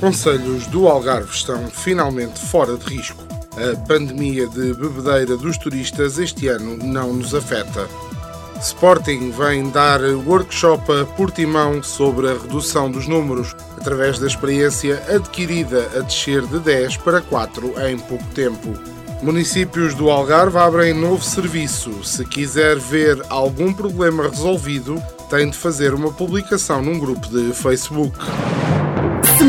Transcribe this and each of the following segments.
conselhos do Algarve estão finalmente fora de risco. A pandemia de bebedeira dos turistas este ano não nos afeta. Sporting vem dar workshop a Portimão sobre a redução dos números, através da experiência adquirida a descer de 10 para 4 em pouco tempo. Municípios do Algarve abrem novo serviço. Se quiser ver algum problema resolvido, tem de fazer uma publicação num grupo de Facebook.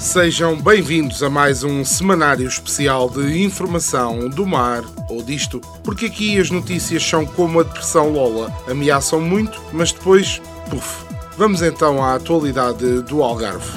Sejam bem-vindos a mais um semanário especial de informação do mar ou disto, porque aqui as notícias são como a depressão Lola, ameaçam muito, mas depois, puf. Vamos então à atualidade do Algarve.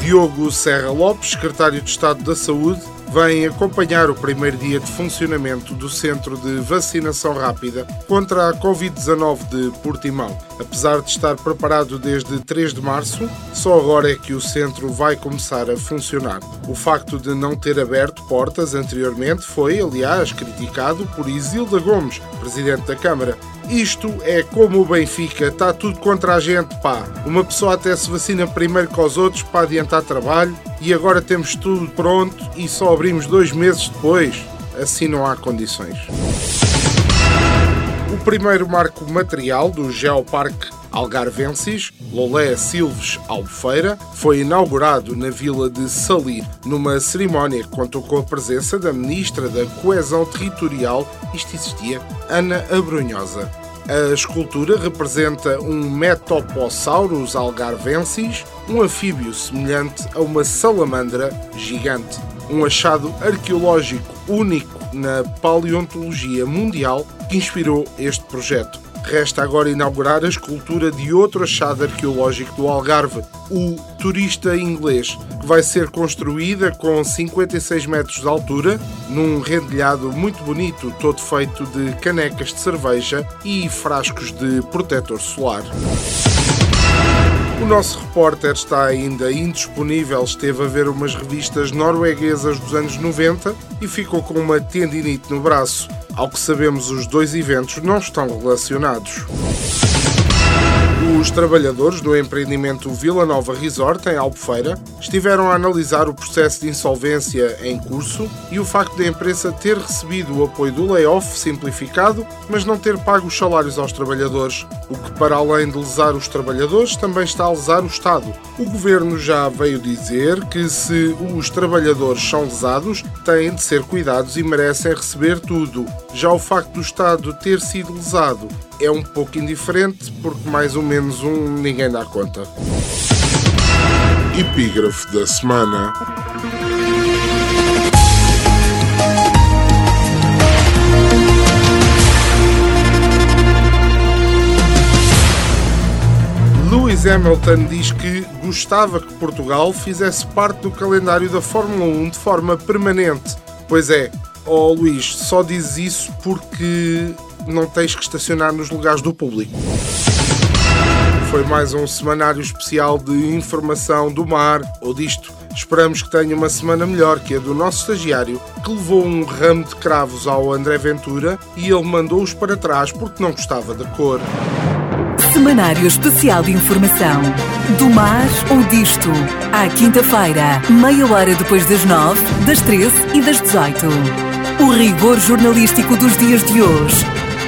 Diogo Serra Lopes, secretário de Estado da Saúde, vem acompanhar o primeiro dia de funcionamento do Centro de Vacinação Rápida contra a Covid-19 de Portimão. Apesar de estar preparado desde 3 de março, só agora é que o centro vai começar a funcionar. O facto de não ter aberto portas anteriormente foi, aliás, criticado por Isilda Gomes, presidente da Câmara. Isto é como o Benfica, está tudo contra a gente, pá. Uma pessoa até se vacina primeiro que os outros para adiantar trabalho e agora temos tudo pronto e só abrimos dois meses depois. Assim não há condições. O primeiro marco material do Geoparque Algarvensis, Lolé Silves Albufeira, foi inaugurado na vila de Salir, numa cerimónia que contou com a presença da Ministra da Coesão Territorial, isto existia, Ana Abrunhosa. A escultura representa um Metoposaurus algarvensis, um anfíbio semelhante a uma salamandra gigante. Um achado arqueológico único na paleontologia mundial que inspirou este projeto. Resta agora inaugurar a escultura de outro achado arqueológico do Algarve, o Turista Inglês, que vai ser construída com 56 metros de altura, num rendilhado muito bonito, todo feito de canecas de cerveja e frascos de protetor solar. O nosso repórter está ainda indisponível, esteve a ver umas revistas norueguesas dos anos 90 e ficou com uma tendinite no braço. Ao que sabemos, os dois eventos não estão relacionados. Os trabalhadores do empreendimento Vila Nova Resort, em Albufeira, estiveram a analisar o processo de insolvência em curso e o facto da empresa ter recebido o apoio do layoff simplificado, mas não ter pago os salários aos trabalhadores, o que, para além de lesar os trabalhadores, também está a lesar o Estado. O governo já veio dizer que, se os trabalhadores são lesados, têm de ser cuidados e merecem receber tudo. Já o facto do Estado ter sido lesado é um pouco indiferente, porque mais ou menos um ninguém dá conta. Epígrafe da semana. Lewis Hamilton diz que gostava que Portugal fizesse parte do calendário da Fórmula 1 de forma permanente. Pois é, oh, Luís, só diz isso porque não tens que estacionar nos lugares do público. Foi mais um semanário especial de informação do mar ou disto. Esperamos que tenha uma semana melhor que a do nosso estagiário, que levou um ramo de cravos ao André Ventura e ele mandou-os para trás porque não gostava da cor. Semanário Especial de Informação. Do mar ou disto. À quinta-feira, meia hora depois das nove, das treze e das dezoito. O rigor jornalístico dos dias de hoje.